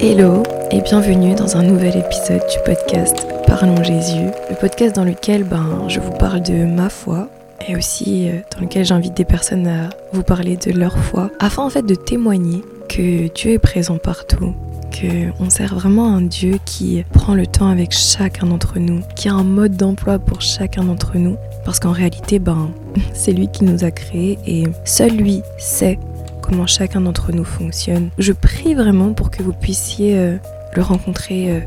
Hello et bienvenue dans un nouvel épisode du podcast Parlons Jésus, le podcast dans lequel ben, je vous parle de ma foi et aussi euh, dans lequel j'invite des personnes à vous parler de leur foi afin en fait de témoigner que Dieu est présent partout, que on sert vraiment un Dieu qui prend le temps avec chacun d'entre nous, qui a un mode d'emploi pour chacun d'entre nous. Parce qu'en réalité ben c'est lui qui nous a créés et seul lui sait comment chacun d'entre nous fonctionne. Je prie vraiment pour que vous puissiez euh, le rencontrer euh,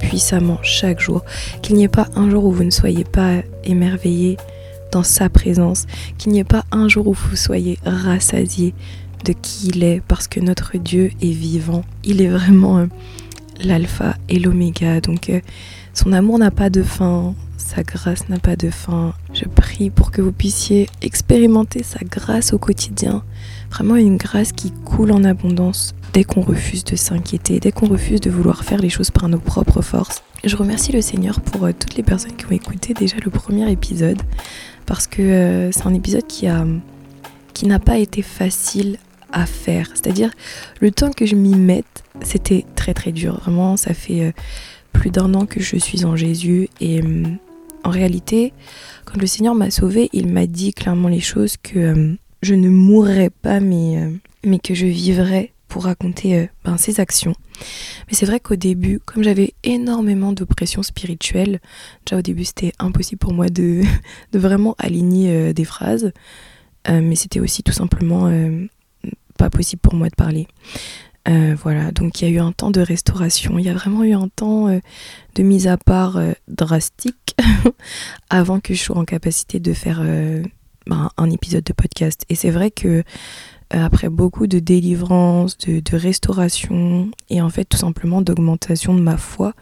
puissamment chaque jour, qu'il n'y ait pas un jour où vous ne soyez pas émerveillé dans sa présence, qu'il n'y ait pas un jour où vous soyez rassasié de qui il est, parce que notre Dieu est vivant. Il est vraiment euh, l'alpha et l'oméga, donc son amour n'a pas de fin, sa grâce n'a pas de fin. Je prie pour que vous puissiez expérimenter sa grâce au quotidien. Vraiment une grâce qui coule en abondance dès qu'on refuse de s'inquiéter, dès qu'on refuse de vouloir faire les choses par nos propres forces. Je remercie le Seigneur pour euh, toutes les personnes qui ont écouté déjà le premier épisode parce que euh, c'est un épisode qui a qui n'a pas été facile à faire. C'est-à-dire le temps que je m'y mette, c'était très très dur. Vraiment, ça fait euh, plus d'un an que je suis en Jésus et hum, en réalité, quand le Seigneur m'a sauvé, il m'a dit clairement les choses que euh, je ne mourrais pas, mais, euh, mais que je vivrais pour raconter euh, ben, ses actions. Mais c'est vrai qu'au début, comme j'avais énormément d'oppression spirituelle, déjà au début c'était impossible pour moi de, de vraiment aligner des phrases, mais c'était aussi tout simplement pas possible pour moi de parler. Euh, voilà, donc il y a eu un temps de restauration, il y a vraiment eu un temps euh, de mise à part euh, drastique avant que je sois en capacité de faire ben, un épisode de podcast. Et c'est vrai que après beaucoup de délivrance, de, restauration et en fait tout simplement d'augmentation de ma foi,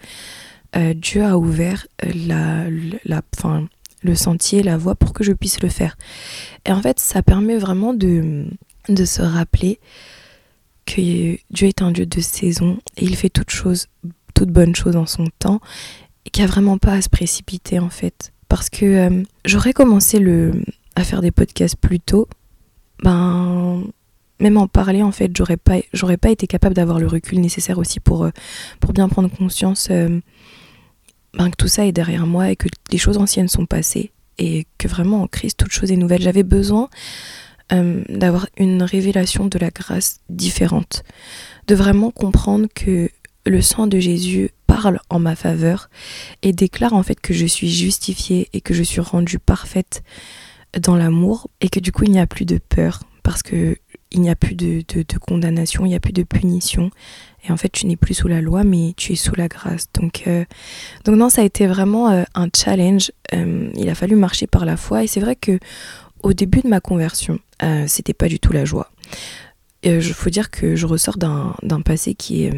Dieu a ouvert la, la, fin, le sentier, la voie pour que je puisse le faire. Et en fait ça permet vraiment de, de se rappeler que Dieu est un Dieu de saison et il fait toutes choses, toutes bonnes choses en son temps et qu'il n'y a vraiment pas à se précipiter en fait. Parce que euh, j'aurais commencé le, à faire des podcasts plus tôt, ben même en parler en fait, j'aurais pas, j'aurais pas été capable d'avoir le recul nécessaire aussi pour, euh, bien prendre conscience euh, ben, que tout ça est derrière moi et que les choses anciennes sont passées et que vraiment en Christ toute chose est nouvelle. J'avais besoin euh, d'avoir une révélation de la grâce différente, de vraiment comprendre que le sang de Jésus parle en ma faveur et déclare en fait que je suis justifiée et que je suis rendue parfaite dans l'amour et que du coup il n'y a plus de peur parce que il n'y a plus de, condamnation, il n'y a plus de punition. Et en fait, tu n'es plus sous la loi, mais tu es sous la grâce. Donc, euh, donc non, ça a été vraiment euh, un challenge. il a fallu marcher par la foi. Et c'est vrai que au début de ma conversion, euh, c'était pas du tout la joie. Il euh, faut dire que je ressors d'un passé qui est,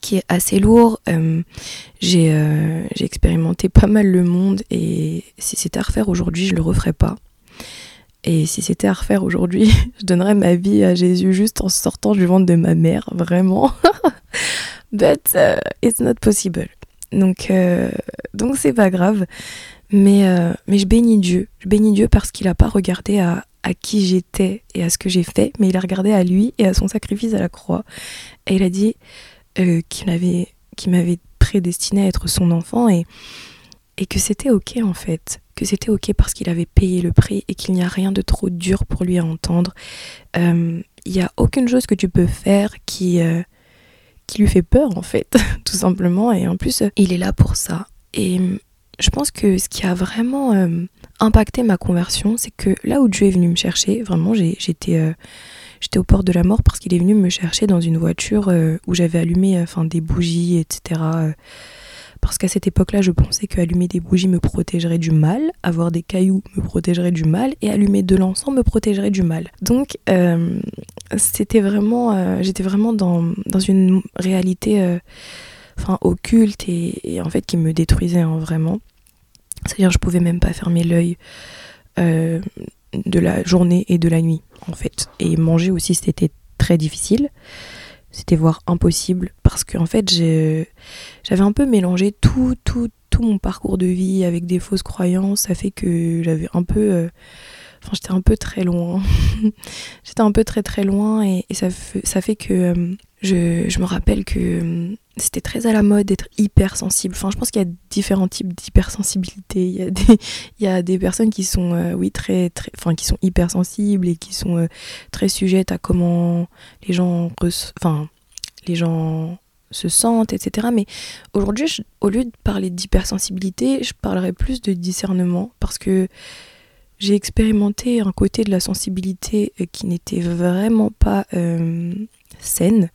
qui est assez lourd. Euh, j'ai expérimenté pas mal le monde et si c'était à refaire aujourd'hui, je le referais pas. Et si c'était à refaire aujourd'hui, je donnerais ma vie à Jésus juste en sortant du ventre de ma mère, vraiment. But it's not possible. Donc, donc c'est pas grave. Mais, mais je bénis Dieu. Je bénis Dieu parce qu'il n'a pas regardé à, à qui j'étais et à ce que j'ai fait, mais il a regardé à lui et à son sacrifice à la croix. Et il a dit euh, qu'il m'avait prédestiné à être son enfant et, et que c'était ok en fait, que c'était ok parce qu'il avait payé le prix et qu'il n'y a rien de trop dur pour lui à entendre. Euh, il n'y a aucune chose que tu peux faire qui, euh, qui lui fait peur en fait, tout simplement. Et en plus, il est là pour ça. Et je pense que ce qui a vraiment impacté ma conversion, c'est que là où Dieu est venu me chercher, vraiment, j'étais euh, j'étais au port de la mort parce qu'il est venu me chercher dans une voiture euh, où j'avais allumé enfin des bougies, etc. Euh, parce qu'à cette époque-là, je pensais qu'allumer des bougies me protégerait du mal, avoir des cailloux me protégerait du mal, et allumer de l'encens me protégerait du mal. Donc, c'était vraiment, j'étais vraiment dans, dans, une réalité, enfin, occulte et, et, en fait qui me détruisait hein, vraiment. C'est-à-dire je pouvais même pas fermer l'œil euh, de la journée et de la nuit en fait. Et manger aussi c'était très difficile. C'était voire impossible parce qu'en fait j'avais un peu mélangé tout, tout, tout mon parcours de vie avec des fausses croyances, ça fait que j'avais un peu. Euh, enfin, j'étais un peu très loin. j'étais un peu très très loin et, ça, fait, ça fait que euh, je, je, me rappelle que c'était très à la mode d'être hypersensible. Enfin, je pense qu'il y a différents types d'hypersensibilité. Il y a des, il y a des personnes qui sont, oui, très, très, enfin, qui sont hypersensibles et qui sont très sujettes à comment les gens, enfin, les gens se sentent, etc. Mais aujourd'hui, au lieu de parler d'hypersensibilité, je parlerai plus de discernement parce que j'ai expérimenté un côté de la sensibilité euh, qui n'était vraiment pas euh, saine.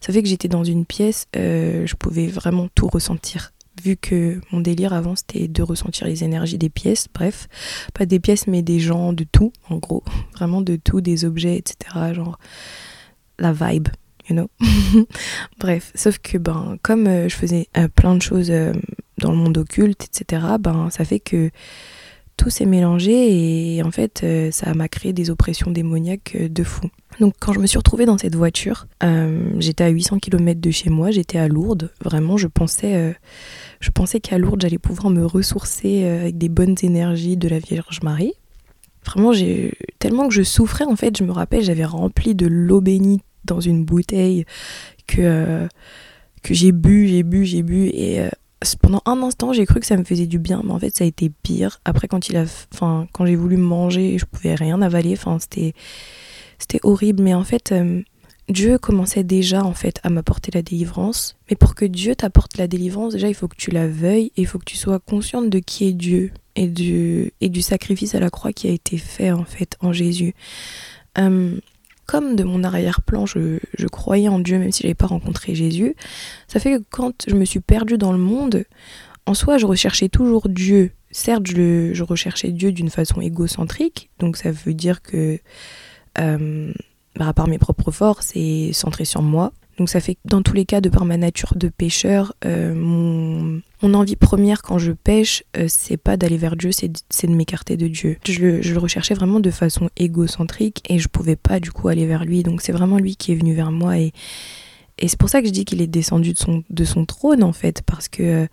Ça fait que j'étais dans une pièce, euh, je pouvais vraiment tout ressentir. Vu que mon délire avant c'était de ressentir les énergies des pièces, bref, pas des pièces mais des gens, de tout, en gros, vraiment de tout, des objets, etc. Genre la vibe, Bref, sauf que ben, comme euh, je faisais euh, plein de choses dans le monde occulte, etc., ben, ça fait que tout s'est mélangé et en fait, ça m'a créé des oppressions démoniaques de fou. Donc quand je me suis retrouvée dans cette voiture, j'étais à 800 km de chez moi, j'étais à Lourdes. Vraiment, je pensais, pensais qu'à Lourdes, j'allais pouvoir me ressourcer avec des bonnes énergies de la Vierge Marie. Vraiment, j'ai tellement que je souffrais en fait, je me rappelle, j'avais rempli de l'eau bénite dans une bouteille que, euh, que j'ai bu, j'ai bu, j'ai bu. Et euh, pendant un instant, j'ai cru que ça me faisait du bien, mais en fait, ça a été pire. Après, quand, il a, enfin, quand j'ai voulu manger, je pouvais rien avaler. Enfin, c'était, horrible. Mais en fait, euh, Dieu commençait déjà en fait à m'apporter la délivrance. Mais pour que Dieu t'apporte la délivrance, déjà, il faut que tu la veuilles et il faut que tu sois consciente de qui est Dieu et du, et du sacrifice à la croix qui a été fait en fait en Jésus comme de mon arrière-plan, je, croyais en Dieu même si je n'avais pas rencontré Jésus, ça fait que quand je me suis perdue dans le monde, en soi, je recherchais toujours Dieu. Certes, je, recherchais Dieu d'une façon égocentrique, donc ça veut dire que, euh, bah, à part mes propres forces et centré sur moi, donc ça fait dans tous les cas, de par ma nature de pêcheur, euh, mon, envie première quand je pêche, euh, c'est pas d'aller vers Dieu, c'est de, m'écarter de Dieu. Je le, recherchais vraiment de façon égocentrique et je pouvais pas du coup aller vers lui. Donc c'est vraiment lui qui est venu vers moi et, c'est pour ça que je dis qu'il est descendu de son, trône en fait, parce que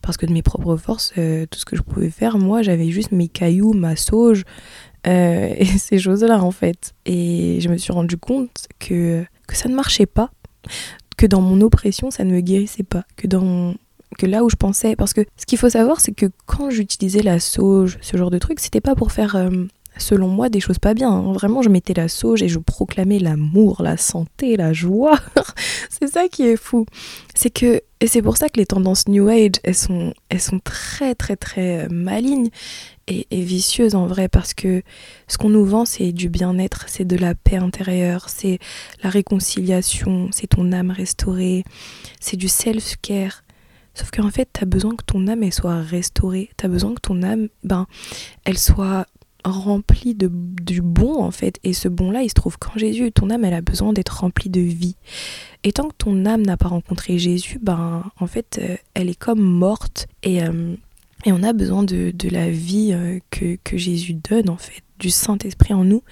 parce que de mes propres forces, euh, tout ce que je pouvais faire, moi j'avais juste mes cailloux, ma sauge et ces choses-là en fait. Et je me suis rendu compte que, que ça ne marchait pas que dans mon oppression, ça ne me guérissait pas, que dans que là où je pensais, parce que ce qu'il faut savoir, c'est que quand j'utilisais la sauge, ce genre de truc, c'était pas pour faire, euh, selon moi, des choses pas bien. Hein. Vraiment, je mettais la sauge et je proclamais l'amour, la santé, la joie. c'est ça qui est fou. C'est que, et c'est pour ça que les tendances New Age, elles sont, elles sont très, très, très euh, et, vicieuse en vrai parce que ce qu'on nous vend c'est du bien-être, c'est de la paix intérieure, c'est la réconciliation, c'est ton âme restaurée, c'est du self-care. Sauf qu'en fait, tu as besoin que ton âme soit restaurée, tu as besoin que ton âme ben elle soit remplie de du bon en fait. Et ce bon là il se trouve qu'en Jésus. Ton âme elle a besoin d'être remplie de vie. Et tant que ton âme n'a pas rencontré Jésus ben en fait euh, elle est comme morte. Et euh, et on a besoin de, la vie euh, que, Jésus donne, en fait, du Saint-Esprit en nous.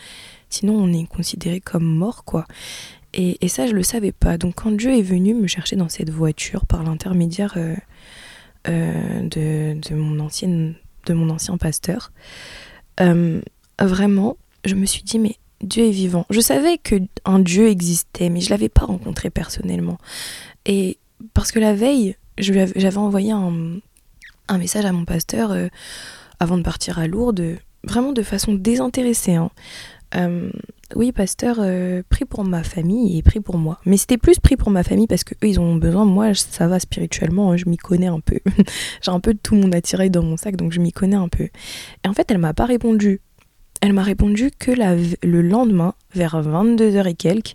Sinon, on est considéré comme mort, quoi. Et, ça, je le savais pas. Donc, quand Dieu est venu me chercher dans cette voiture par l'intermédiaire euh, euh, de, mon ancienne, de mon ancien pasteur, vraiment, je me suis dit, mais Dieu est vivant. Je savais que un Dieu existait, mais je l'avais pas rencontré personnellement. Et parce que la veille, j'avais envoyé un, un message à mon pasteur euh, avant de partir à Lourdes, vraiment de façon désintéressée. Hein. Euh, oui, pasteur, euh, prie pour ma famille et prie pour moi. Mais c'était plus pris pour ma famille parce que eux, ils ont besoin. Moi, ça va spirituellement, hein, je m'y connais un peu. J'ai un peu tout mon attirail dans mon sac, donc je m'y connais un peu. Et en fait, elle m'a pas répondu. Elle m'a répondu que la, le lendemain, vers 22h et quelques,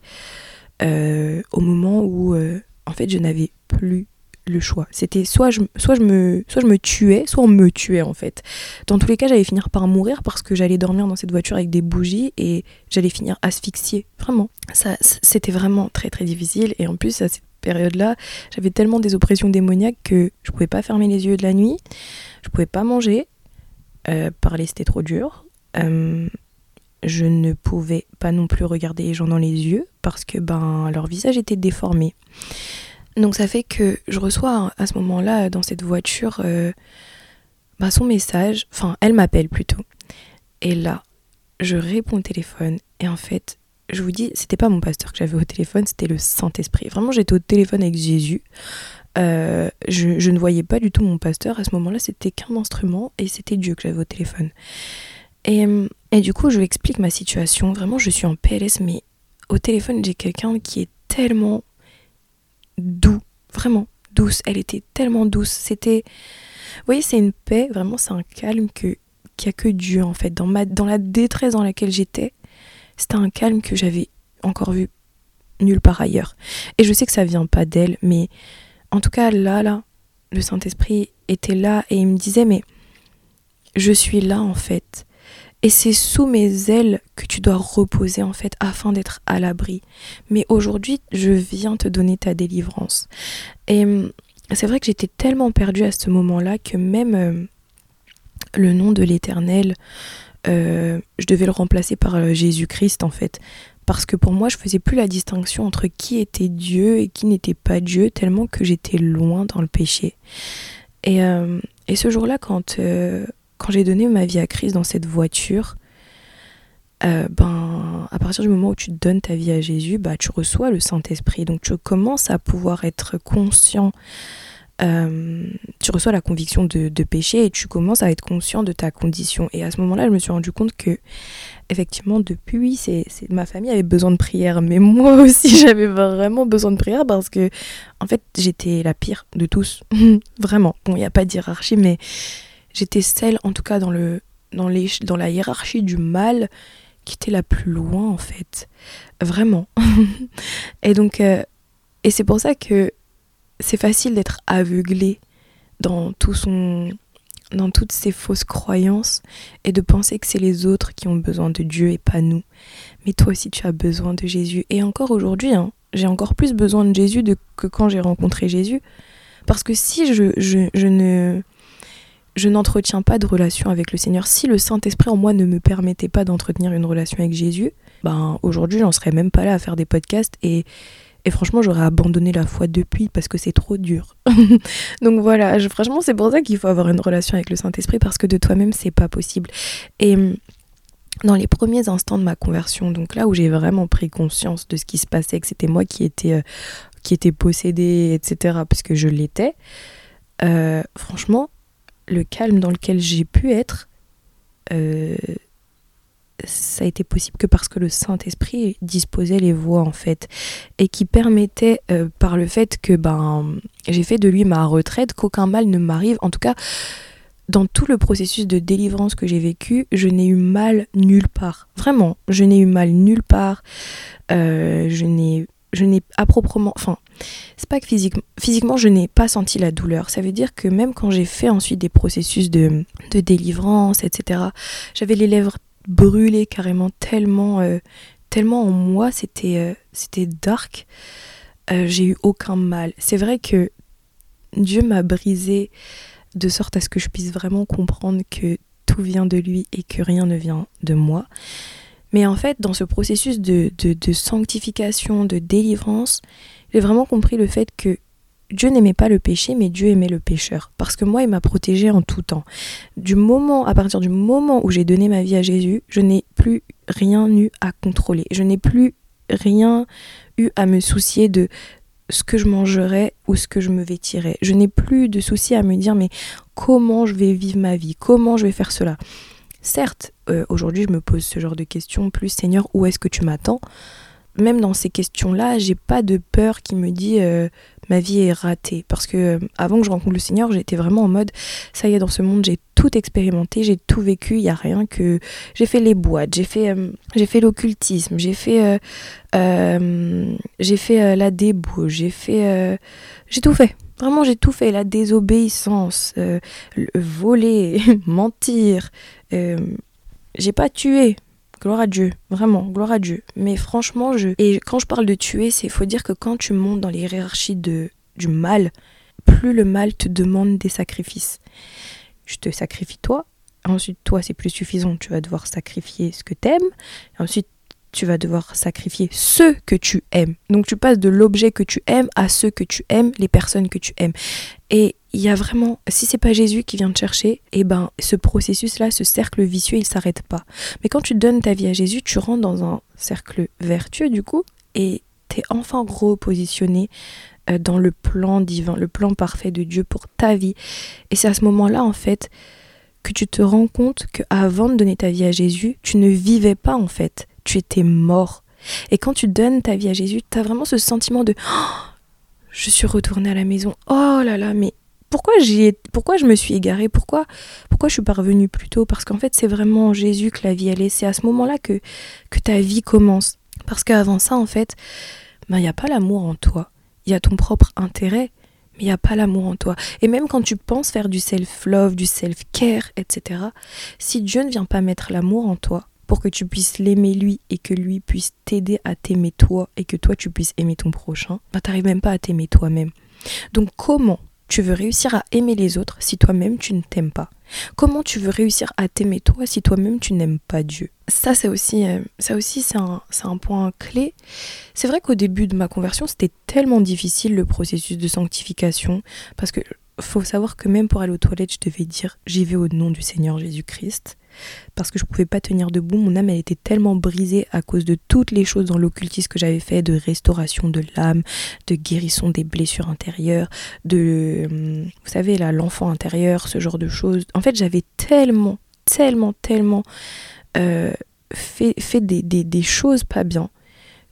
au moment où, en fait, je n'avais plus le choix. C'était soit je, soit, je me, soit je me tuais, soit on me tuait en fait. Dans tous les cas, j'allais finir par mourir parce que j'allais dormir dans cette voiture avec des bougies et j'allais finir asphyxiée. Vraiment. Ça, c'était vraiment très très difficile. Et en plus, à cette période-là, j'avais tellement des oppressions démoniaques que je pouvais pas fermer les yeux de la nuit, je pouvais pas manger, euh, parler c'était trop dur. Je ne pouvais pas non plus regarder les gens dans les yeux parce que ben leur visage était déformé. Donc ça fait que je reçois à ce moment-là dans cette voiture euh, bah, son message, enfin elle m'appelle plutôt. Et là, je réponds au téléphone et en fait, je vous dis, c'était pas mon pasteur que j'avais au téléphone, c'était le Saint-Esprit. Vraiment, j'étais au téléphone avec Jésus. Euh, je, ne voyais pas du tout mon pasteur. À ce moment-là, c'était qu'un instrument et c'était Dieu que j'avais au téléphone. Et, et, du coup, je lui explique ma situation. Vraiment, je suis en PLS, mais au téléphone, j'ai quelqu'un qui est tellement doux, vraiment douce. Elle était tellement douce. C'était, vous voyez, c'est une paix. Vraiment, c'est un calme que qu'il n'y a que Dieu en fait. Dans ma, dans la détresse dans laquelle j'étais, c'était un calme que j'avais encore vu nulle part ailleurs. Et je sais que ça vient pas d'elle, mais en tout cas là, là, le Saint-Esprit était là et il me disait mais je suis là en fait. Et c'est sous mes ailes que tu dois reposer en fait afin d'être à l'abri. Mais aujourd'hui, je viens te donner ta délivrance. Et hum, c'est vrai que j'étais tellement perdue à ce moment-là que même euh, le nom de l'Éternel, euh, je devais le remplacer par euh, Jésus-Christ en fait. Parce que pour moi, je faisais plus la distinction entre qui était Dieu et qui n'était pas Dieu, tellement que j'étais loin dans le péché. Et, et ce jour-là, quand quand j'ai donné ma vie à Christ dans cette voiture, euh, ben, à partir du moment où tu donnes ta vie à Jésus, bah, tu reçois le Saint-Esprit. Donc tu commences à pouvoir être conscient. Euh, tu reçois la conviction de, péché et tu commences à être conscient de ta condition. Et à ce moment-là, je me suis rendu compte que, effectivement, depuis, c'est, ma famille avait besoin de prière, mais moi aussi, j'avais vraiment besoin de prière parce que, en fait, j'étais la pire de tous. vraiment. Bon, il n'y a pas de hiérarchie, mais j'étais celle, en tout cas dans, le, dans, les, dans la hiérarchie du mal, qui était la plus loin en fait. Vraiment. et donc, euh, et c'est pour ça que c'est facile d'être aveuglé dans tout son dans toutes ces fausses croyances et de penser que c'est les autres qui ont besoin de Dieu et pas nous. Mais toi aussi tu as besoin de Jésus. Et encore aujourd'hui, hein, j'ai encore plus besoin de Jésus que quand j'ai rencontré Jésus. Parce que si je, je, je ne je n'entretiens pas de relation avec le Seigneur. Si le Saint-Esprit en moi ne me permettait pas d'entretenir une relation avec Jésus, ben aujourd'hui j'en serais même pas là à faire des podcasts et, et franchement j'aurais abandonné la foi depuis parce que c'est trop dur. Donc voilà, franchement c'est pour ça qu'il faut avoir une relation avec le Saint-Esprit parce que de toi-même c'est pas possible. Et hum, dans les premiers instants de ma conversion, donc là où j'ai vraiment pris conscience de ce qui se passait, que c'était moi qui étais, euh, qui était possédée, etc., puisque je l'étais, euh, franchement, le calme dans lequel j'ai pu être, euh, ça a été possible que parce que le Saint-Esprit disposait les voies en fait et qui permettait euh, par le fait que ben j'ai fait de lui ma retraite qu'aucun mal ne m'arrive. En tout cas dans tout le processus de délivrance que j'ai vécu je n'ai eu mal nulle part. Vraiment je n'ai eu mal nulle part. Euh, je n'ai je n'ai à proprement, enfin, c'est pas que physiquement, physiquement je n'ai pas senti la douleur. Ça veut dire que même quand j'ai fait ensuite des processus de, de délivrance, etc., j'avais les lèvres brûlées carrément tellement, euh, tellement en moi, c'était, euh, c'était dark. Euh, j'ai eu aucun mal. C'est vrai que Dieu m'a brisé de sorte à ce que je puisse vraiment comprendre que tout vient de lui et que rien ne vient de moi. Mais en fait, dans ce processus de, sanctification, de délivrance, j'ai vraiment compris le fait que Dieu n'aimait pas le péché, mais Dieu aimait le pécheur. Parce que moi, il m'a protégé en tout temps. Du moment, à partir du moment où j'ai donné ma vie à Jésus, je n'ai plus rien eu à contrôler. Je n'ai plus rien eu à me soucier de ce que je mangerais ou ce que je me vêtirais. Je n'ai plus de souci à me dire mais comment je vais vivre ma vie, comment je vais faire cela? Certes, euh, aujourd'hui, je me pose ce genre de questions, plus Seigneur, où est-ce que tu m'attends? Même dans ces questions-là, j'ai pas de peur qui me dit euh, ma vie est ratée. Parce que euh, avant que je rencontre le Seigneur, j'étais vraiment en mode ça y est, dans ce monde, j'ai tout expérimenté, j'ai tout vécu, il y a rien que. J'ai fait les boîtes, j'ai fait, j'ai fait l'occultisme, j'ai fait, j'ai fait la débauche, j'ai fait. j'ai tout fait. Vraiment, j'ai tout fait. La désobéissance, voler, mentir, euh, j'ai pas tué. Gloire à Dieu, vraiment, gloire à Dieu. Mais franchement, je. Et quand je parle de tuer, c'est faut dire que quand tu montes dans les hiérarchies de, du mal, plus le mal te demande des sacrifices. Je te sacrifie toi, ensuite toi c'est plus suffisant, tu vas devoir sacrifier ce que t'aimes, ensuite tu vas devoir sacrifier ceux que tu aimes. Donc tu passes de l'objet que tu aimes à ceux que tu aimes, les personnes que tu aimes. Et il y a vraiment, si c'est pas Jésus qui vient te chercher, eh ben ce processus-là, ce cercle vicieux, il s'arrête pas. Mais quand tu donnes ta vie à Jésus, tu rentres dans un cercle vertueux du coup, et t'es enfin repositionné euh, dans le plan divin, le plan parfait de Dieu pour ta vie. Et c'est à ce moment-là en fait que tu te rends compte que avant de donner ta vie à Jésus, tu ne vivais pas en fait, tu étais mort. Et quand tu donnes ta vie à Jésus, tu as vraiment ce sentiment de oh, je suis retournée à la maison. Oh là là, mais pourquoi j'ai pourquoi je me suis égarée? Pourquoi pourquoi je suis parvenue plus tôt? Parce qu'en fait, c'est vraiment Jésus que la vie elle est. C'est à ce moment-là que que ta vie commence. Parce qu'avant ça, en fait, ben, il n'y a pas l'amour en toi. Il y a ton propre intérêt, mais il n'y a pas l'amour en toi. Et même quand tu penses faire du self-love, du self-care, etc., si Dieu ne vient pas mettre l'amour en toi, pour que tu puisses l'aimer lui et que lui puisse t'aider à t'aimer toi et que toi tu puisses aimer ton prochain, bah t'arrives même pas à t'aimer toi-même. Donc comment tu veux réussir à aimer les autres si toi-même tu ne t'aimes pas. Comment tu veux réussir à t'aimer toi si toi-même tu n'aimes pas Dieu? Ça c'est aussi, euh, ça aussi c'est un, un point clé. C'est vrai qu'au début de ma conversion c'était tellement difficile le processus de sanctification parce que faut savoir que même pour aller aux toilettes je devais dire j'y vais au nom du Seigneur Jésus-Christ parce que je pouvais pas tenir debout. Mon âme, elle était tellement brisée à cause de toutes les choses dans l'occultisme que j'avais fait, de restauration de l'âme, de guérison des blessures intérieures, de, hum, vous savez, là, l'enfant intérieur, ce genre de choses. En fait, j'avais tellement, tellement, tellement euh, fait, fait des, des, choses pas bien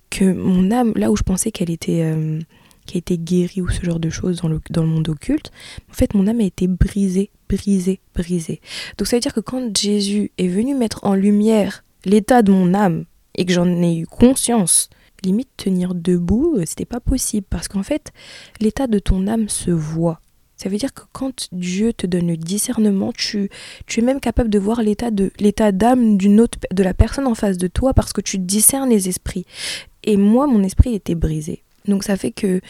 que mon âme, là où je pensais qu'elle était... Euh, qui a été guérie ou ce genre de choses dans le, dans le monde occulte, en fait mon âme a été brisée, brisée, brisée. Donc ça veut dire que quand Jésus est venu mettre en lumière l'état de mon âme et que j'en ai eu conscience, limite tenir debout, euh, c'était pas possible parce qu'en fait l'état de ton âme se voit. Ça veut dire que quand Dieu te donne le discernement, tu, tu es même capable de voir l'état de l'état d'âme de la personne en face de toi parce que tu discernes les esprits. Et moi, mon esprit était brisé. Donc ça fait que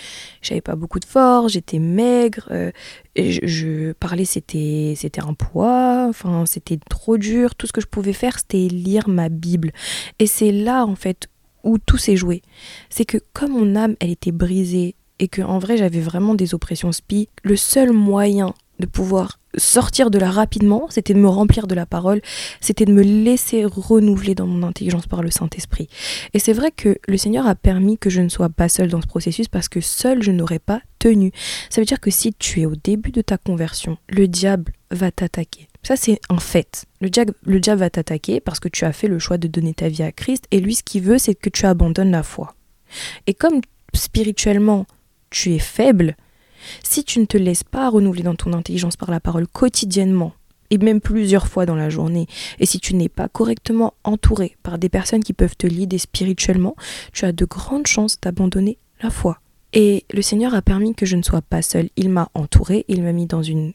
j'avais pas beaucoup de force, j'étais maigre, euh, je, parlais c'était c'était un poids, enfin c'était trop dur. Tout ce que je pouvais faire c'était lire ma Bible. Et c'est là en fait où tout s'est joué. C'est que comme mon âme elle était brisée et que en vrai j'avais vraiment des oppressions spi, le seul moyen de pouvoir sortir de là rapidement, c'était de me remplir de la parole, c'était de me laisser renouveler dans mon intelligence par le Saint-Esprit. Et c'est vrai que le Seigneur a permis que je ne sois pas seule dans ce processus parce que seule je n'aurais pas tenu. Ça veut dire que si tu es au début de ta conversion, le diable va t'attaquer. Ça c'est un fait. Le diable, le diable va t'attaquer parce que tu as fait le choix de donner ta vie à Christ et lui ce qu'il veut c'est que tu abandonnes la foi. Et comme spirituellement tu es faible, si tu ne te laisses pas renouveler dans ton intelligence par la parole quotidiennement, et même plusieurs fois dans la journée, et si tu n'es pas correctement entouré par des personnes qui peuvent te lider spirituellement, tu as de grandes chances d'abandonner la foi. Et le Seigneur a permis que je ne sois pas seule. Il m'a entouré, il m'a mis dans une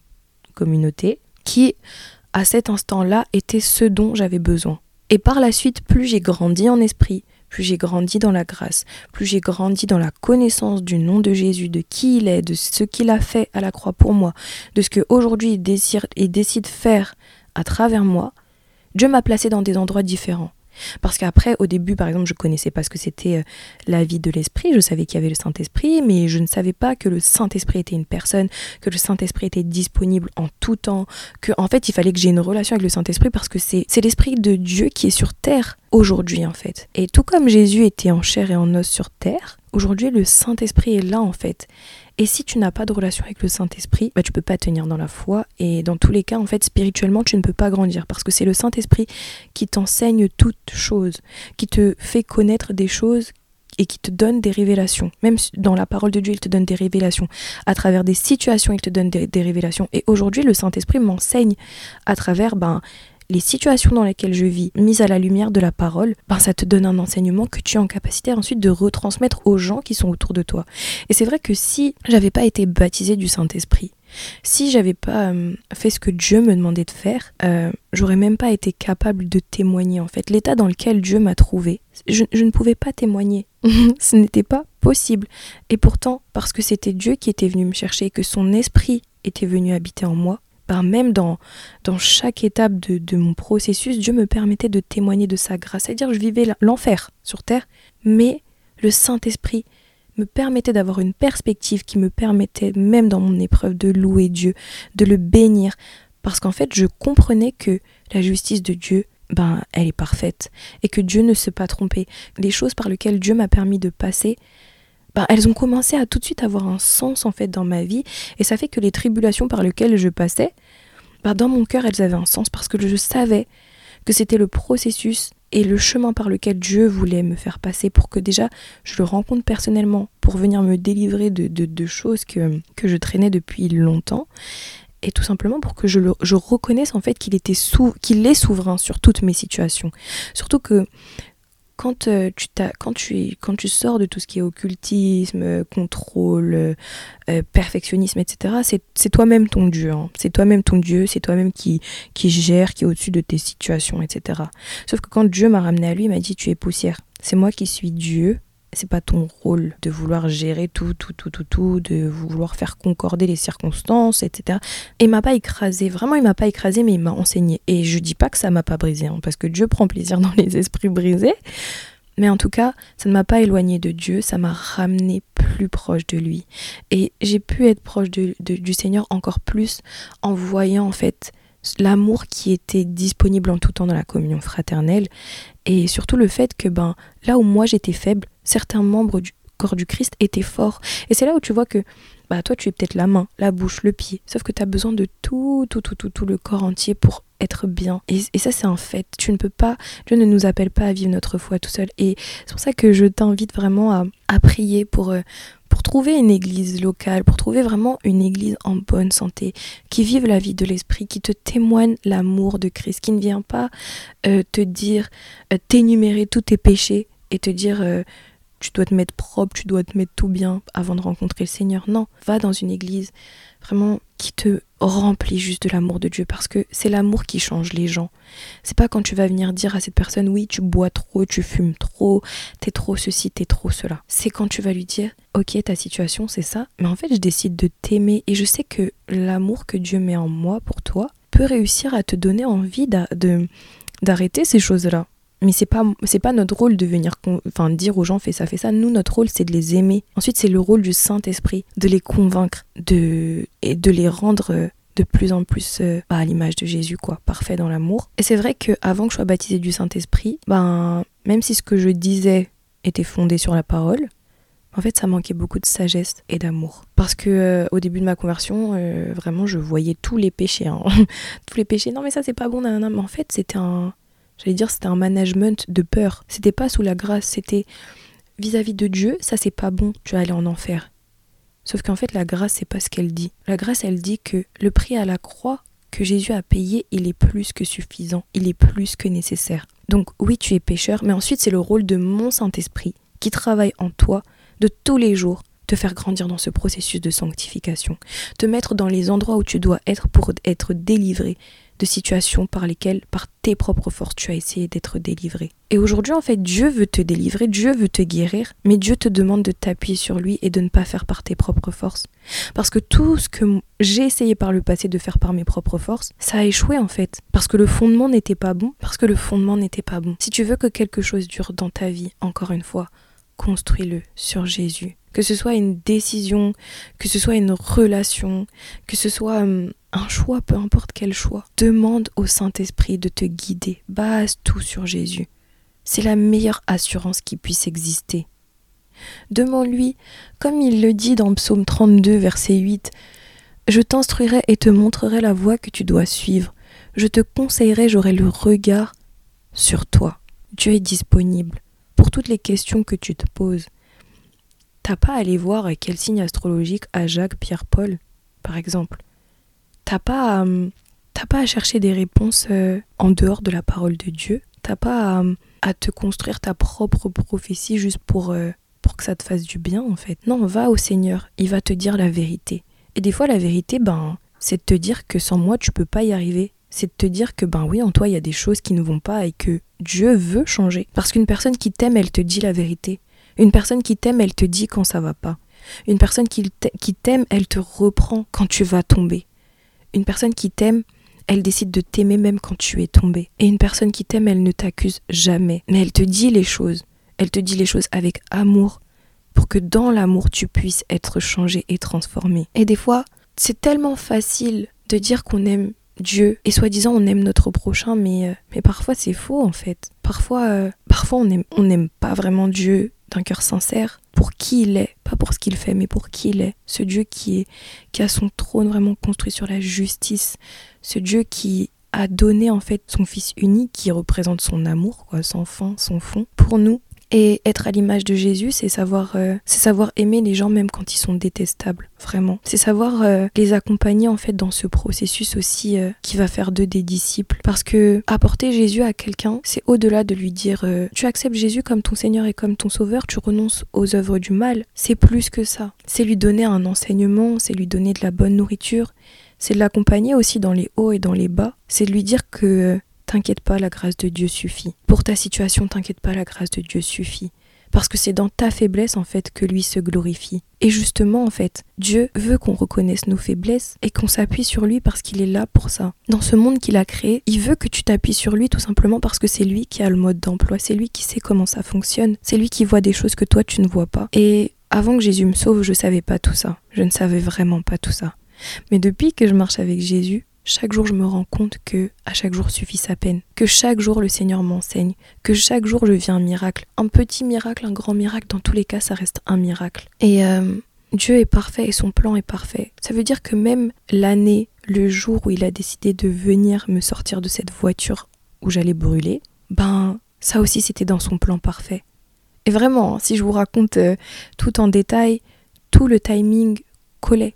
communauté qui, à cet instant-là, était ce dont j'avais besoin. Et par la suite, plus j'ai grandi en esprit, plus j'ai grandi dans la grâce, plus j'ai grandi dans la connaissance du nom de Jésus, de qui il est, de ce qu'il a fait à la croix pour moi, de ce qu'aujourd'hui il, il décide faire à travers moi, Dieu m'a placé dans des endroits différents. Parce qu'après, au début, par exemple, je connaissais pas ce que c'était euh, la vie de l'esprit. Je savais qu'il y avait le Saint-Esprit, mais je ne savais pas que le Saint-Esprit était une personne, que le Saint-Esprit était disponible en tout temps, que en fait, il fallait que j'ai une relation avec le Saint-Esprit parce que c'est l'esprit de Dieu qui est sur terre aujourd'hui, en fait. Et tout comme Jésus était en chair et en os sur terre, aujourd'hui, le Saint-Esprit est là, en fait. Et si tu n'as pas de relation avec le Saint-Esprit, bah, tu peux pas tenir dans la foi. Et dans tous les cas, en fait, spirituellement, tu ne peux pas grandir parce que c'est le Saint-Esprit qui t'enseigne toutes choses, qui te fait connaître des choses et qui te donne des révélations. Même dans la parole de Dieu, il te donne des révélations. À travers des situations, il te donne des, des révélations. Et aujourd'hui, le Saint-Esprit m'enseigne à travers ben, les situations dans lesquelles je vis, mises à la lumière de la parole, ben ça te donne un enseignement que tu es en capacité ensuite de retransmettre aux gens qui sont autour de toi. Et c'est vrai que si j'avais pas été baptisée du Saint-Esprit, si j'avais pas euh, fait ce que Dieu me demandait de faire, euh, j'aurais même pas été capable de témoigner en fait. L'état dans lequel Dieu m'a trouvé, je, ne pouvais pas témoigner. ce n'était pas possible. Et pourtant, parce que c'était Dieu qui était venu me chercher, que son esprit était venu habiter en moi, ben même dans, chaque étape de, de mon processus, Dieu me permettait de témoigner de sa grâce. C'est-à-dire je vivais l'enfer sur terre, mais le Saint-Esprit me permettait d'avoir une perspective qui me permettait, même dans mon épreuve, de louer Dieu, de le bénir. Parce qu'en fait, je comprenais que la justice de Dieu, ben, elle est parfaite. Et que Dieu ne se pas tromper. Les choses par lesquelles Dieu m'a permis de passer, ben, elles ont commencé à tout de suite avoir un sens, en fait, dans ma vie. Et ça fait que les tribulations par lesquelles je passais, ben, dans mon cœur, elles avaient un sens. Parce que je savais que c'était le processus et le chemin par lequel Dieu voulait me faire passer pour que déjà je le rencontre personnellement, pour venir me délivrer de, de, choses que, que je traînais depuis longtemps, et tout simplement pour que je, le, je reconnaisse en fait qu'il était qu'il est souverain sur toutes mes situations. Surtout que quand, euh, tu quand, tu quand tu sors de tout ce qui est occultisme, euh, contrôle, euh, perfectionnisme, etc., c'est toi-même ton Dieu. Hein. C'est toi-même ton Dieu, c'est toi-même qui, qui gère, qui est au-dessus de tes situations, etc. Sauf que quand Dieu m'a ramené à lui, il m'a dit Tu es poussière. C'est moi qui suis Dieu, c'est pas ton rôle de vouloir gérer tout, tout, tout, tout, tout, de vouloir faire concorder les circonstances, etc. Et il m'a pas écrasé, vraiment il m'a pas écrasé, mais il m'a enseigné. Et je dis pas que ça m'a pas brisé, hein, parce que Dieu prend plaisir dans les esprits brisés. Mais en tout cas, ça ne m'a pas éloigné de Dieu, ça m'a ramené plus proche de lui. Et j'ai pu être proche de, du Seigneur encore plus en voyant en fait l'amour qui était disponible en tout temps dans la communion fraternelle et surtout le fait que ben là où moi j'étais faible, certains membres du corps du Christ étaient forts. Et c'est là où tu vois que bah toi tu es peut-être la main, la bouche, le pied, sauf que tu as besoin de tout, tout, tout, tout, tout le corps entier pour être bien. Et, ça c'est un fait. Tu ne peux pas, Dieu ne nous appelle pas à vivre notre foi tout seul. Et c'est pour ça que je t'invite vraiment à, prier pour, euh, pour trouver une église locale, pour trouver vraiment une église en bonne santé, qui vive la vie de l'esprit, qui te témoigne l'amour de Christ, qui ne vient pas euh, te dire, euh, t'énumérer tous tes péchés et te dire tu dois te mettre propre, tu dois te mettre tout bien avant de rencontrer le Seigneur. Non, va dans une église vraiment qui te remplit juste de l'amour de Dieu parce que c'est l'amour qui change les gens. C'est pas quand tu vas venir dire à cette personne oui, tu bois trop, tu fumes trop, t'es trop ceci, t'es trop cela. C'est quand tu vas lui dire ok, ta situation c'est ça, mais en fait je décide de t'aimer et je sais que l'amour que Dieu met en moi pour toi peut réussir à te donner envie d'arrêter ces choses-là mais c'est pas c'est pas notre rôle de venir enfin dire aux gens fais ça fais ça nous notre rôle c'est de les aimer ensuite c'est le rôle du Saint-Esprit de les convaincre de et de les rendre euh, de plus en plus euh, à l'image de Jésus quoi parfait dans l'amour et c'est vrai que avant que je sois baptisée du Saint-Esprit ben même si ce que je disais était fondé sur la parole en fait, ça manquait beaucoup de sagesse et d'amour. Parce que euh, au début de ma conversion, vraiment, je voyais tous les péchés. Hein. tous les péchés. Non, mais ça, c'est pas bon. Mais en fait, c'était un, J'allais dire c'était un management de peur. C'était pas sous la grâce, c'était vis-à-vis de Dieu, ça c'est pas bon, tu vas aller en enfer. Sauf qu'en fait la grâce c'est pas ce qu'elle dit. La grâce elle dit que le prix à la croix que Jésus a payé, il est plus que suffisant, il est plus que nécessaire. Donc oui, tu es pécheur, mais ensuite c'est le rôle de mon Saint-Esprit qui travaille en toi de tous les jours te faire grandir dans ce processus de sanctification, te mettre dans les endroits où tu dois être pour être délivré, de situations par lesquelles, par tes propres forces, tu as essayé d'être délivré. Et aujourd'hui, en fait, Dieu veut te délivrer, Dieu veut te guérir, mais Dieu te demande de t'appuyer sur lui et de ne pas faire par tes propres forces. Parce que tout ce que j'ai essayé par le passé de faire par mes propres forces, ça a échoué en fait. Parce que le fondement n'était pas bon, parce que le fondement n'était pas bon. Si tu veux que quelque chose dure dans ta vie, encore une fois, construis-le sur Jésus. Que ce soit une décision, que ce soit une relation, que ce soit un choix, peu importe quel choix. Demande au Saint-Esprit de te guider. Base tout sur Jésus. C'est la meilleure assurance qui puisse exister. Demande-lui, comme il le dit dans Psaume 32, verset 8, Je t'instruirai et te montrerai la voie que tu dois suivre. Je te conseillerai, j'aurai le regard sur toi. Dieu est disponible pour toutes les questions que tu te poses. T'as pas à aller voir quel signe astrologique a Jacques Pierre-Paul, par exemple. T'as pas, à, pas à chercher des réponses euh, en dehors de la parole de Dieu. T'as pas à, te construire ta propre prophétie juste pour, euh, pour que ça te fasse du bien, en fait. Non, va au Seigneur, il va te dire la vérité. Et des fois, la vérité, ben, c'est de te dire que sans moi, tu peux pas y arriver c'est de te dire que ben oui, en toi, il y a des choses qui ne vont pas et que Dieu veut changer. Parce qu'une personne qui t'aime, elle te dit la vérité. Une personne qui t'aime, elle te dit quand ça va pas. Une personne qui t'aime, elle te reprend quand tu vas tomber. Une personne qui t'aime, elle décide de t'aimer même quand tu es tombé. Et une personne qui t'aime, elle ne t'accuse jamais, mais elle te dit les choses. Elle te dit les choses avec amour pour que dans l'amour tu puisses être changé et transformé. Et des fois, c'est tellement facile de dire qu'on aime Dieu et soi-disant on aime notre prochain, mais, euh, mais parfois c'est faux en fait. Parfois, euh, parfois on on n'aime pas vraiment Dieu d'un cœur sincère pour qui il est, pas pour ce qu'il fait, mais pour qui il est. Ce Dieu qui est qui a son trône vraiment construit sur la justice, ce Dieu qui a donné en fait son fils unique qui représente son amour, quoi, son fin, son fond, pour nous et être à l'image de Jésus, c'est savoir, euh, savoir aimer les gens même quand ils sont détestables, vraiment. C'est savoir euh, les accompagner en fait dans ce processus aussi euh, qui va faire d'eux des disciples. Parce que apporter Jésus à quelqu'un, c'est au-delà de lui dire tu acceptes Jésus comme ton Seigneur et comme ton Sauveur, tu renonces aux œuvres du mal. C'est plus que ça. C'est lui donner un enseignement, c'est lui donner de la bonne nourriture, c'est l'accompagner aussi dans les hauts et dans les bas. C'est lui dire que T'inquiète pas, la grâce de Dieu suffit. Pour ta situation, t'inquiète pas, la grâce de Dieu suffit. Parce que c'est dans ta faiblesse en fait que lui se glorifie. Et justement en fait, Dieu veut qu'on reconnaisse nos faiblesses et qu'on s'appuie sur lui parce qu'il est là pour ça. Dans ce monde qu'il a créé, il veut que tu t'appuies sur lui tout simplement parce que c'est lui qui a le mode d'emploi, c'est lui qui sait comment ça fonctionne, c'est lui qui voit des choses que toi tu ne vois pas. Et avant que Jésus me sauve, je savais pas tout ça. Je ne savais vraiment pas tout ça. Mais depuis que je marche avec Jésus, chaque jour je me rends compte que à chaque jour suffit sa peine, que chaque jour le Seigneur m'enseigne, que chaque jour je vis un miracle, un petit miracle, un grand miracle, dans tous les cas ça reste un miracle. Et euh, Dieu est parfait et son plan est parfait. Ça veut dire que même l'année, le jour où il a décidé de venir me sortir de cette voiture où j'allais brûler, ben ça aussi c'était dans son plan parfait. Et vraiment, hein, si je vous raconte euh, tout en détail, tout le timing collait.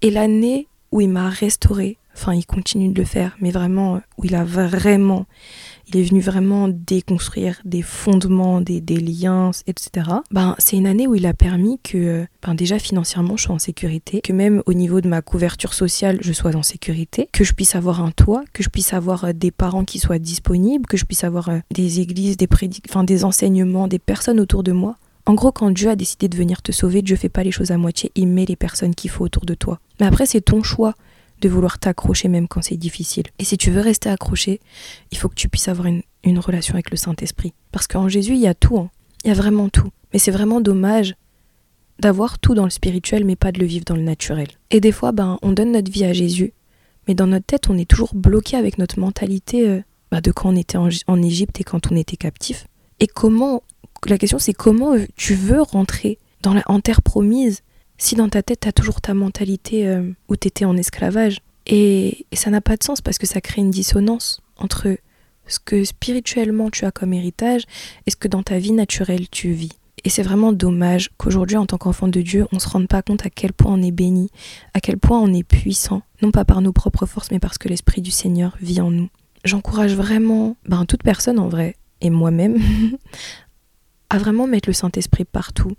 Et l'année où il m'a restauré, Enfin, il continue de le faire, mais vraiment, où il a vraiment, il est venu vraiment déconstruire des fondements, des, liens, etc. Ben, c'est une année où il a permis que, ben, déjà financièrement, je sois en sécurité, que même au niveau de ma couverture sociale, je sois en sécurité, que je puisse avoir un toit, que je puisse avoir euh, des parents qui soient disponibles, que je puisse avoir euh, des églises, des prédic des enseignements, des personnes autour de moi. En gros, quand Dieu a décidé de venir te sauver, Dieu fait pas les choses à moitié, il met les personnes qu'il faut autour de toi. Mais après, c'est ton choix de vouloir t'accrocher même quand c'est difficile. Et si tu veux rester accroché, il faut que tu puisses avoir une, relation avec le Saint-Esprit. Parce qu'en Jésus, il y a tout, hein. il y a vraiment tout. Mais c'est vraiment dommage d'avoir tout dans le spirituel, mais pas de le vivre dans le naturel. Et des fois, ben, on donne notre vie à Jésus, mais dans notre tête, on est toujours bloqué avec notre mentalité euh, bah, de quand on était en, Égypte et quand on était captif. Et comment, la question c'est comment tu veux rentrer dans la, en terre promise si dans ta tête, tu as toujours ta mentalité euh, où tu étais en esclavage. Et, ça n'a pas de sens parce que ça crée une dissonance entre ce que spirituellement tu as comme héritage et ce que dans ta vie naturelle tu vis. Et c'est vraiment dommage qu'aujourd'hui, en tant qu'enfant de Dieu, on ne se rende pas compte à quel point on est béni, à quel point on est puissant, non pas par nos propres forces, mais parce que l'Esprit du Seigneur vit en nous. J'encourage vraiment, ben, toute personne en vrai, et moi-même, à vraiment mettre le Saint-Esprit partout,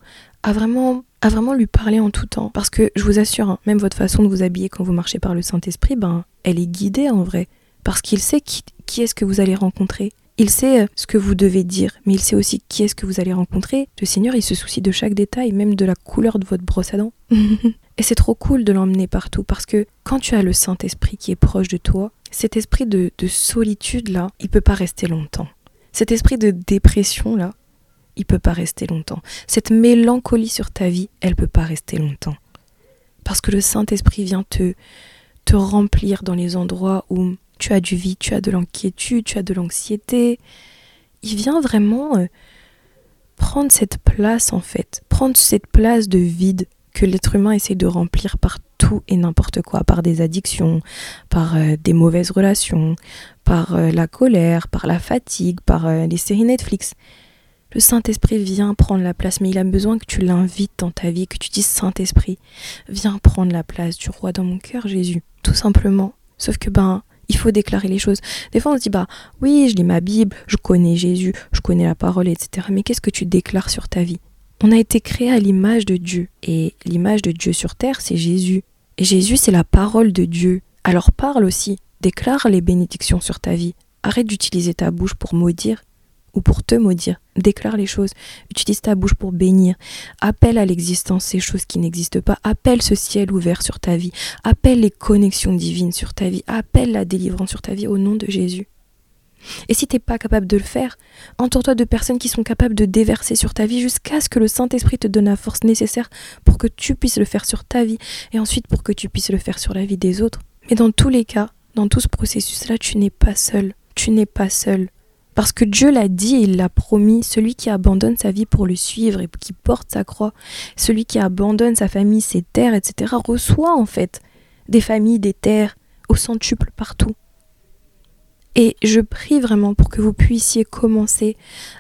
à vraiment à vraiment lui parler en tout temps. Parce que je vous assure, hein, même votre façon de vous habiller quand vous marchez par le Saint-Esprit, ben, elle est guidée en vrai. Parce qu'il sait qui, est-ce que vous allez rencontrer. Il sait euh, ce que vous devez dire, mais il sait aussi qui est-ce que vous allez rencontrer. Le Seigneur, il se soucie de chaque détail, même de la couleur de votre brosse à dents. Et c'est trop cool de l'emmener partout parce que quand tu as le Saint-Esprit qui est proche de toi, cet esprit de, de solitude là, il peut pas rester longtemps. Cet esprit de dépression là, il peut pas rester longtemps. Cette mélancolie sur ta vie, elle peut pas rester longtemps. Parce que le Saint-Esprit vient te, te remplir dans les endroits où tu as du vide, tu as de l'inquiétude, tu as de l'anxiété. Il vient vraiment euh, prendre cette place en fait, prendre cette place de vide que l'être humain essaie de remplir par tout et n'importe quoi, par des addictions, par euh, des mauvaises relations, par euh, la colère, par la fatigue, par les séries Netflix. Le Saint-Esprit vient prendre la place, mais il a besoin que tu l'invites dans ta vie, que tu dises Saint-Esprit, viens prendre la place du roi dans mon cœur, Jésus. Tout simplement. Sauf que ben, il faut déclarer les choses. Des fois, on se dit, bah oui, je lis ma Bible, je connais Jésus, je connais la parole, etc. Mais qu'est-ce que tu déclares sur ta vie? On a été créé à l'image de Dieu. Et l'image de Dieu sur terre, c'est Jésus. Et Jésus, c'est la parole de Dieu. Alors parle aussi. Déclare les bénédictions sur ta vie. Arrête d'utiliser ta bouche pour maudire ou pour te maudire. Déclare les choses, utilise ta bouche pour bénir. Appelle à l'existence ces choses qui n'existent pas. Appelle ce ciel ouvert sur ta vie. Appelle les connexions divines sur ta vie. Appelle la délivrance sur ta vie au nom de Jésus. Et si tu n'es pas capable de le faire, entoure-toi de personnes qui sont capables de déverser sur ta vie jusqu'à ce que le Saint-Esprit te donne la force nécessaire pour que tu puisses le faire sur ta vie et ensuite pour que tu puisses le faire sur la vie des autres. Mais dans tous les cas, dans tout ce processus-là, tu n'es pas seul. Tu n'es pas seul. Parce que Dieu l'a dit et il l'a promis, celui qui abandonne sa vie pour le suivre et qui porte sa croix, celui qui abandonne sa famille, ses terres, etc., reçoit en fait des familles, des terres, au centuple partout. Et je prie vraiment pour que vous puissiez commencer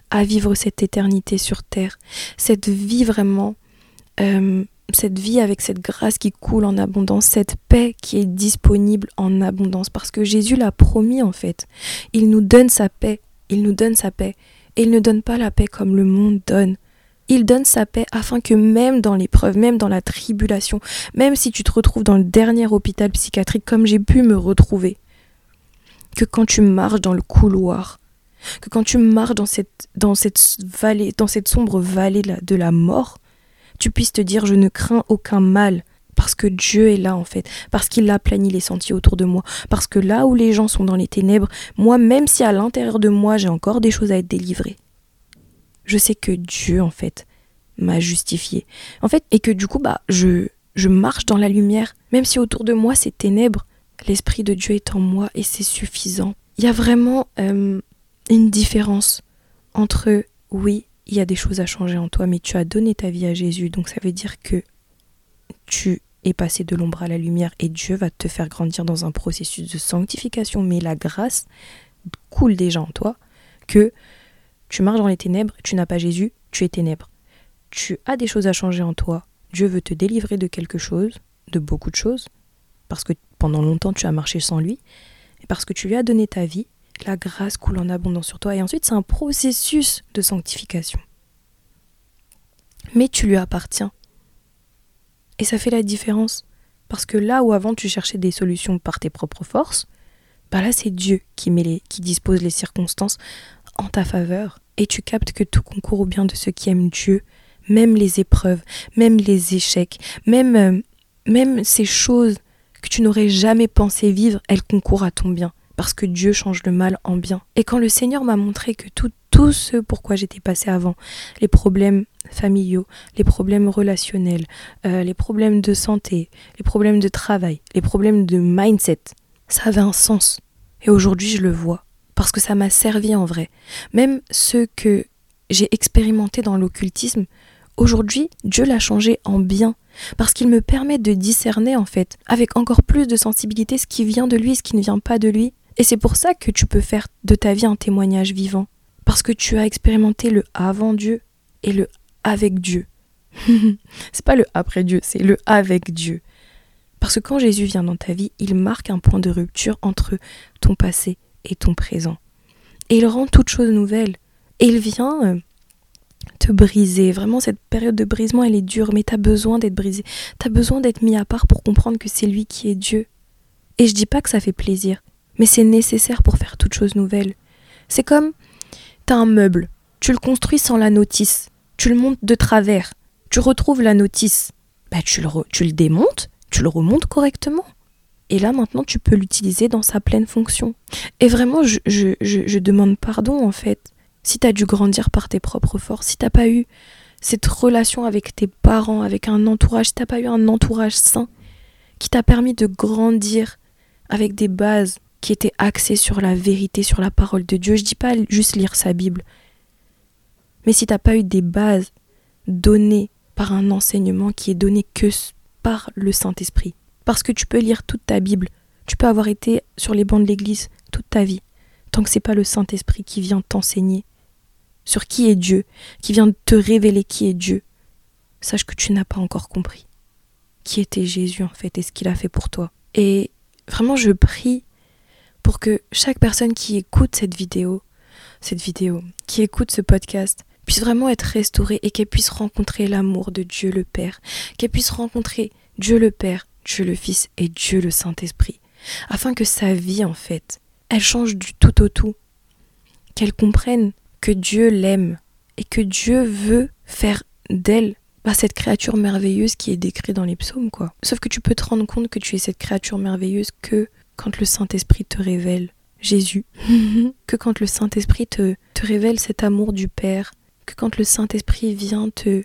à vivre cette éternité sur terre, cette vie vraiment, euh, cette vie avec cette grâce qui coule en abondance, cette paix qui est disponible en abondance, parce que Jésus l'a promis en fait. Il nous donne sa paix, il nous donne sa paix, et il ne donne pas la paix comme le monde donne. Il donne sa paix afin que même dans l'épreuve, même dans la tribulation, même si tu te retrouves dans le dernier hôpital psychiatrique comme j'ai pu me retrouver, que quand tu marches dans le couloir, que quand tu marches dans cette, vallée, dans cette sombre vallée de de la mort, tu puisses te dire je ne crains aucun mal parce que Dieu est là en fait, parce qu'il a plani les sentiers autour de moi, parce que là où les gens sont dans les ténèbres, moi même si à l'intérieur de moi j'ai encore des choses à être délivrées, je sais que Dieu en fait m'a justifié. En fait, et que du coup bah je je marche dans la lumière, même si autour de moi c'est ténèbres, l'Esprit de Dieu est en moi et c'est suffisant. Il y a vraiment euh, une différence entre, oui, il y a des choses à changer en toi, mais tu as donné ta vie à Jésus, donc ça veut dire que tu es passé de l'ombre à la lumière et Dieu va te faire grandir dans un processus de sanctification, mais la grâce coule déjà en toi, que tu marches dans les ténèbres, tu n'as pas Jésus, tu es ténèbres. Tu as des choses à changer en toi, Dieu veut te délivrer de quelque chose, de beaucoup de choses, parce que pendant longtemps tu as marché sans lui, et parce que tu lui as donné ta vie, la grâce coule en abondance sur toi. Et ensuite, c'est un processus de sanctification. Mais tu lui appartiens. Et ça fait la différence. Parce que là où avant tu cherchais des solutions par tes propres forces, bah là c'est Dieu qui, met les, qui dispose les circonstances en ta faveur. Et tu captes que tout concourt au bien de ceux qui aiment Dieu, même les épreuves, même les échecs, même, euh, même ces choses que tu n'aurais jamais pensé vivre, elle concourt à ton bien, parce que Dieu change le mal en bien. Et quand le Seigneur m'a montré que tout, tout ce pourquoi j'étais passé avant, les problèmes familiaux, les problèmes relationnels, euh, les problèmes de santé, les problèmes de travail, les problèmes de mindset, ça avait un sens. Et aujourd'hui, je le vois, parce que ça m'a servi en vrai. Même ce que j'ai expérimenté dans l'occultisme, aujourd'hui, Dieu l'a changé en bien parce qu'il me permet de discerner en fait avec encore plus de sensibilité ce qui vient de lui et ce qui ne vient pas de lui. Et c'est pour ça que tu peux faire de ta vie un témoignage vivant, parce que tu as expérimenté le avant Dieu et le avec Dieu. c'est pas le après Dieu, c'est le avec Dieu. Parce que quand Jésus vient dans ta vie, il marque un point de rupture entre ton passé et ton présent. Et il rend toute chose nouvelle. Et il vient euh, te briser. Vraiment, cette période de brisement, elle est dure, mais tu as besoin d'être brisé. Tu as besoin d'être mis à part pour comprendre que c'est lui qui est Dieu. Et je dis pas que ça fait plaisir, mais c'est nécessaire pour faire toute chose nouvelle. C'est comme, tu as un meuble, tu le construis sans la notice, tu le montes de travers, tu retrouves la notice, bah tu le, tu le démontes, tu le remontes correctement. Et là maintenant tu peux l'utiliser dans sa pleine fonction. Et vraiment je, je, je demande pardon en fait si tu as dû grandir par tes propres forces, si t'as pas eu cette relation avec tes parents, avec un entourage, si t'as pas eu un entourage sain qui t'a permis de grandir avec des bases qui étaient axées sur la vérité, sur la parole de Dieu. Je dis pas juste lire sa Bible, mais si t'as pas eu des bases données par un enseignement qui est donné que par le Saint-Esprit. Parce que tu peux lire toute ta Bible, tu peux avoir été sur les bancs de l'église toute ta vie, tant que c'est pas le Saint-Esprit qui vient t'enseigner sur qui est Dieu, qui vient te révéler qui est Dieu, sache que tu n'as pas encore compris qui était Jésus en fait et ce qu'il a fait pour toi. Et vraiment, je prie que chaque personne qui écoute cette vidéo, cette vidéo, qui écoute ce podcast, puisse vraiment être restaurée et qu'elle puisse rencontrer l'amour de Dieu le Père, qu'elle puisse rencontrer Dieu le Père, Dieu le Fils et Dieu le Saint-Esprit, afin que sa vie en fait, elle change du tout au tout, qu'elle comprenne que Dieu l'aime et que Dieu veut faire d'elle bah, cette créature merveilleuse qui est décrite dans les psaumes, quoi. Sauf que tu peux te rendre compte que tu es cette créature merveilleuse que quand le Saint-Esprit te révèle Jésus, que quand le Saint-Esprit te, te révèle cet amour du Père, que quand le Saint-Esprit vient te,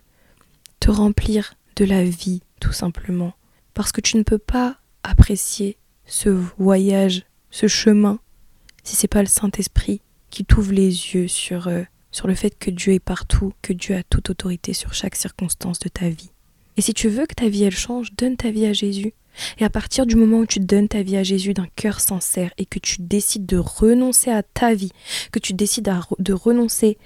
te remplir de la vie, tout simplement. Parce que tu ne peux pas apprécier ce voyage, ce chemin, si c'est pas le Saint-Esprit qui t'ouvre les yeux sur, euh, sur le fait que Dieu est partout, que Dieu a toute autorité sur chaque circonstance de ta vie. Et si tu veux que ta vie elle change, donne ta vie à Jésus. Et à partir du moment où tu donnes ta vie à Jésus d'un cœur sincère et que tu décides de renoncer à ta vie, que tu décides de renoncer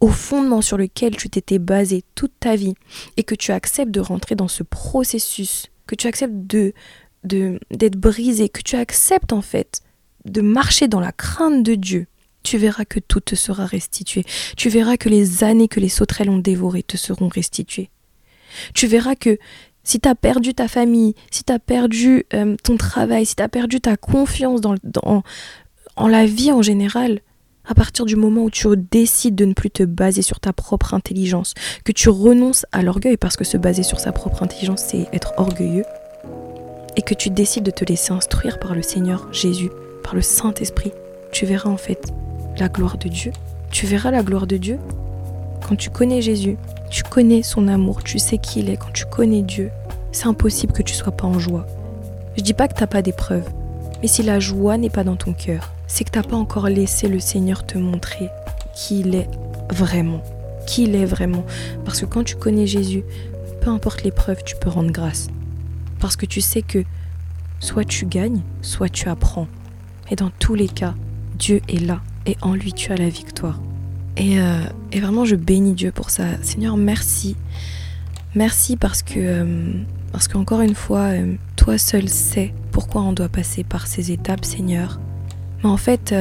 au fondement sur lequel tu t'étais basé toute ta vie et que tu acceptes de rentrer dans ce processus, que tu acceptes de d'être brisé, que tu acceptes en fait de marcher dans la crainte de Dieu, tu verras que tout te sera restitué. Tu verras que les années que les sauterelles ont dévorées te seront restituées. Tu verras que si tu as perdu ta famille, si tu as perdu euh, ton travail, si tu as perdu ta confiance dans, en la vie en général, à partir du moment où tu décides de ne plus te baser sur ta propre intelligence, que tu renonces à l'orgueil, parce que se baser sur sa propre intelligence, c'est être orgueilleux, et que tu décides de te laisser instruire par le Seigneur Jésus, par le Saint-Esprit, tu verras en fait la gloire de Dieu. Tu verras la gloire de Dieu quand tu connais Jésus, tu connais son amour, tu sais qui il est, quand tu connais Dieu, c'est impossible que tu sois pas en joie. Je dis pas que t'as pas d'épreuves, mais si la joie n'est pas dans ton cœur, c'est que t'as pas encore laissé le Seigneur te montrer qui il est vraiment, qui il est vraiment. Parce que quand tu connais Jésus, peu importe l'épreuve, tu peux rendre grâce. Parce que tu sais que soit tu gagnes, soit tu apprends. Et dans tous les cas, Dieu est là et en lui tu as la victoire. Et, euh, et vraiment je bénis Dieu pour ça. Seigneur, merci. Merci parce que, euh, parce qu'encore une fois, euh, toi seul sais pourquoi on doit passer par ces étapes, Seigneur. Mais en fait,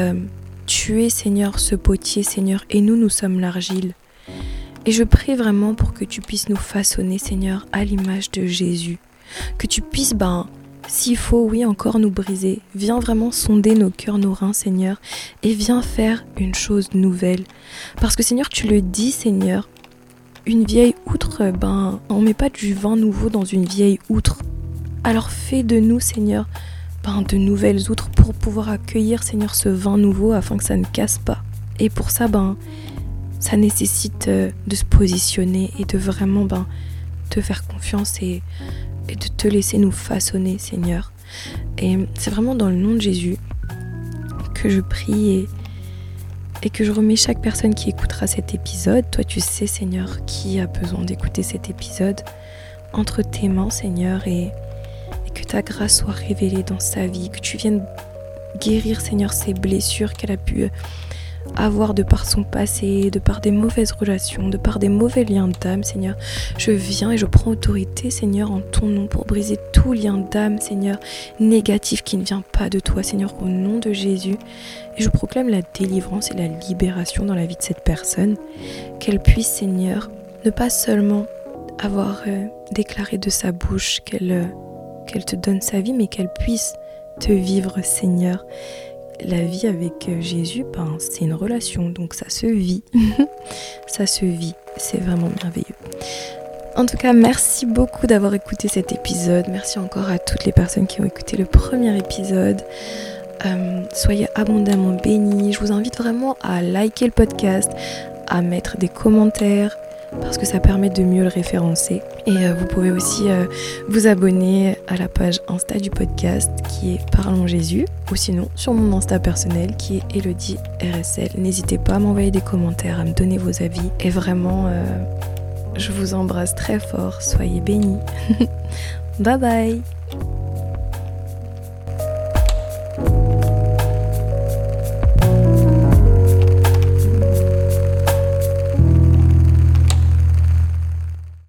tu es, Seigneur, ce potier, Seigneur, et nous, nous sommes l'argile. Et je prie vraiment pour que tu puisses nous façonner, Seigneur, à l'image de Jésus. Que tu puisses, ben, s'il faut, oui, encore nous briser, viens vraiment sonder nos cœurs, nos reins, Seigneur, et viens faire une chose nouvelle. Parce que, Seigneur, tu le dis, Seigneur, une vieille outre, ben, on met pas du vin nouveau dans une vieille outre. Alors fais de nous, Seigneur, ben, de nouvelles outres pour pouvoir accueillir, Seigneur, ce vin nouveau afin que ça ne casse pas. Et pour ça, ben, ça nécessite euh, de se positionner et de vraiment, ben, te faire confiance et et de te laisser nous façonner, Seigneur. Et c'est vraiment dans le nom de Jésus que je prie et, que je remets chaque personne qui écoutera cet épisode. Toi, tu sais, Seigneur, qui a besoin d'écouter cet épisode entre tes mains, Seigneur, et, et que ta grâce soit révélée dans sa vie, que tu viennes guérir, Seigneur, ses blessures qu'elle a pu avoir de par son passé, de par des mauvaises relations, de par des mauvais liens d'âme, Seigneur. Je viens et je prends autorité, Seigneur, en ton nom pour briser tout lien d'âme, Seigneur, négatif qui ne vient pas de toi, Seigneur, au nom de Jésus. Et je proclame la délivrance et la libération dans la vie de cette personne, qu'elle puisse, Seigneur, ne pas seulement avoir euh, déclaré de sa bouche qu'elle euh, qu'elle te donne sa vie, mais qu'elle puisse te vivre, Seigneur la vie avec euh, Jésus, ben, c'est une relation, donc ça se vit. ça se vit, c'est vraiment merveilleux. En tout cas, merci beaucoup d'avoir écouté cet épisode. Merci encore à toutes les personnes qui ont écouté le premier épisode. Euh, soyez abondamment bénis. Je vous invite vraiment à liker le podcast, à mettre des commentaires, parce que ça permet de mieux le référencer. Et euh, vous pouvez aussi euh, vous abonner à la page Insta du podcast qui est Parlons Jésus, ou sinon sur mon Insta personnel qui est Elodie RSL. N'hésitez pas à m'envoyer des commentaires, à me donner vos avis. Et vraiment, euh, je vous embrasse très fort. Soyez bénis. bye bye